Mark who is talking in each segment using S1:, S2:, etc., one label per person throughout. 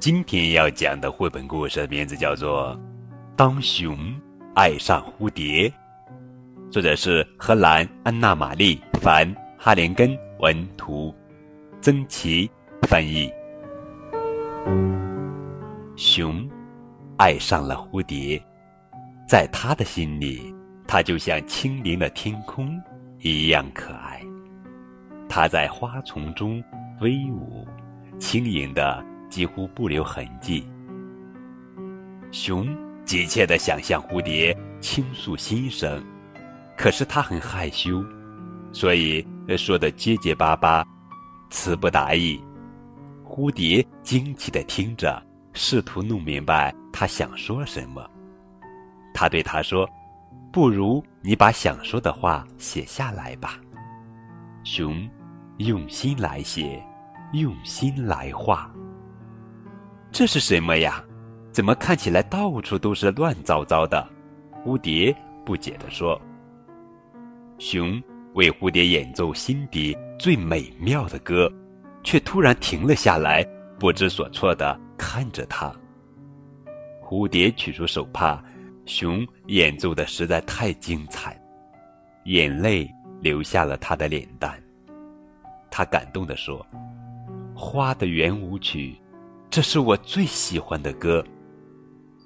S1: 今天要讲的绘本故事名字叫做《当熊爱上蝴蝶》，作者是荷兰安娜·玛丽·凡哈连根文图，曾琦翻译。熊爱上了蝴蝶，在他的心里，它就像轻灵的天空一样可爱。它在花丛中飞舞，轻盈的几乎不留痕迹。熊急切地想向蝴蝶倾诉心声，可是它很害羞，所以说的结结巴巴，词不达意。蝴蝶惊奇地听着，试图弄明白他想说什么。他对他说：“不如你把想说的话写下来吧。”熊。用心来写，用心来画。这是什么呀？怎么看起来到处都是乱糟糟的？蝴蝶不解地说。熊为蝴蝶演奏心底最美妙的歌，却突然停了下来，不知所措地看着他。蝴蝶取出手帕，熊演奏的实在太精彩，眼泪流下了他的脸蛋。他感动地说：“花的圆舞曲，这是我最喜欢的歌。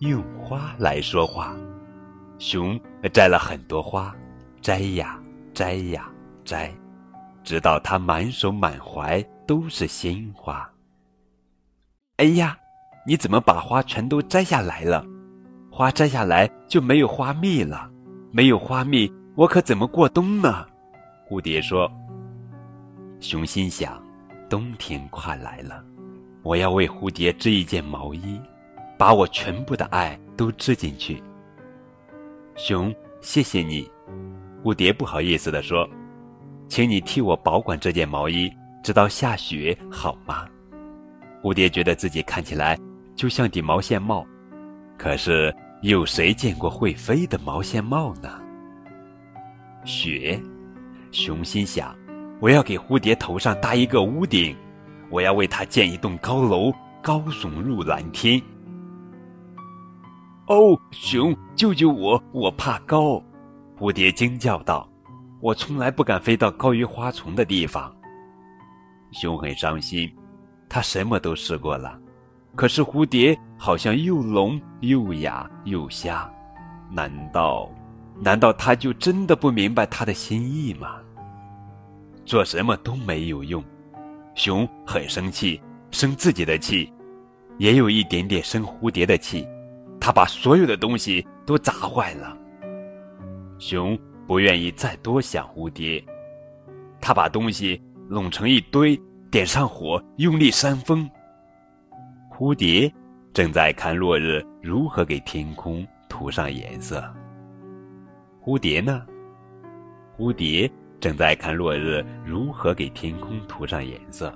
S1: 用花来说话。”熊摘了很多花，摘呀摘呀摘，直到他满手满怀都是鲜花。哎呀，你怎么把花全都摘下来了？花摘下来就没有花蜜了，没有花蜜，我可怎么过冬呢？蝴蝶说。熊心想：“冬天快来了，我要为蝴蝶织一件毛衣，把我全部的爱都织进去。”熊，谢谢你。蝴蝶不好意思地说：“请你替我保管这件毛衣，直到下雪好吗？”蝴蝶觉得自己看起来就像顶毛线帽，可是有谁见过会飞的毛线帽呢？雪，熊心想。我要给蝴蝶头上搭一个屋顶，我要为它建一栋高楼，高耸入蓝天。哦，熊，救救我！我怕高。蝴蝶惊叫道：“我从来不敢飞到高于花丛的地方。”熊很伤心，他什么都试过了，可是蝴蝶好像又聋又哑又瞎。难道，难道他就真的不明白他的心意吗？做什么都没有用，熊很生气，生自己的气，也有一点点生蝴蝶的气。他把所有的东西都砸坏了。熊不愿意再多想蝴蝶，他把东西拢成一堆，点上火，用力扇风。蝴蝶正在看落日如何给天空涂上颜色。蝴蝶呢？蝴蝶。正在看落日如何给天空涂上颜色。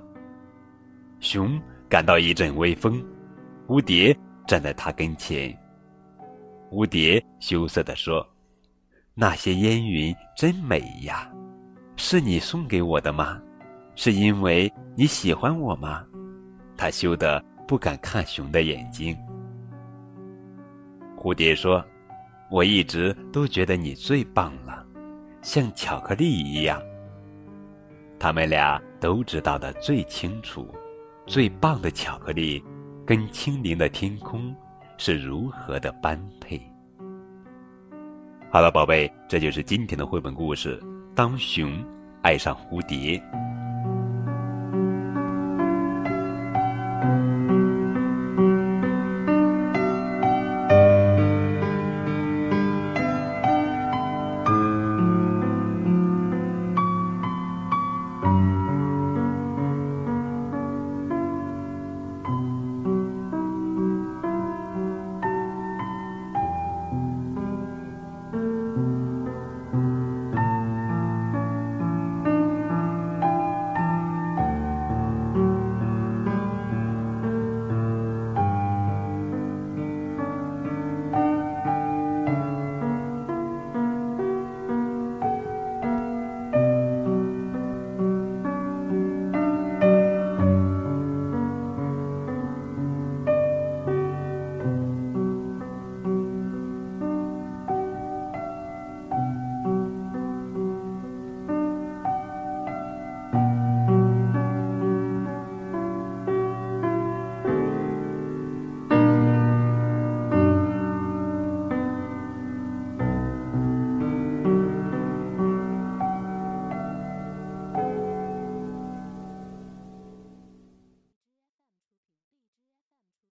S1: 熊感到一阵微风，蝴蝶站在他跟前。蝴蝶羞涩地说：“那些烟云真美呀，是你送给我的吗？是因为你喜欢我吗？”他羞得不敢看熊的眼睛。蝴蝶说：“我一直都觉得你最棒了。”像巧克力一样，他们俩都知道的最清楚，最棒的巧克力跟清灵的天空是如何的般配。好了，宝贝，这就是今天的绘本故事《当熊爱上蝴蝶》。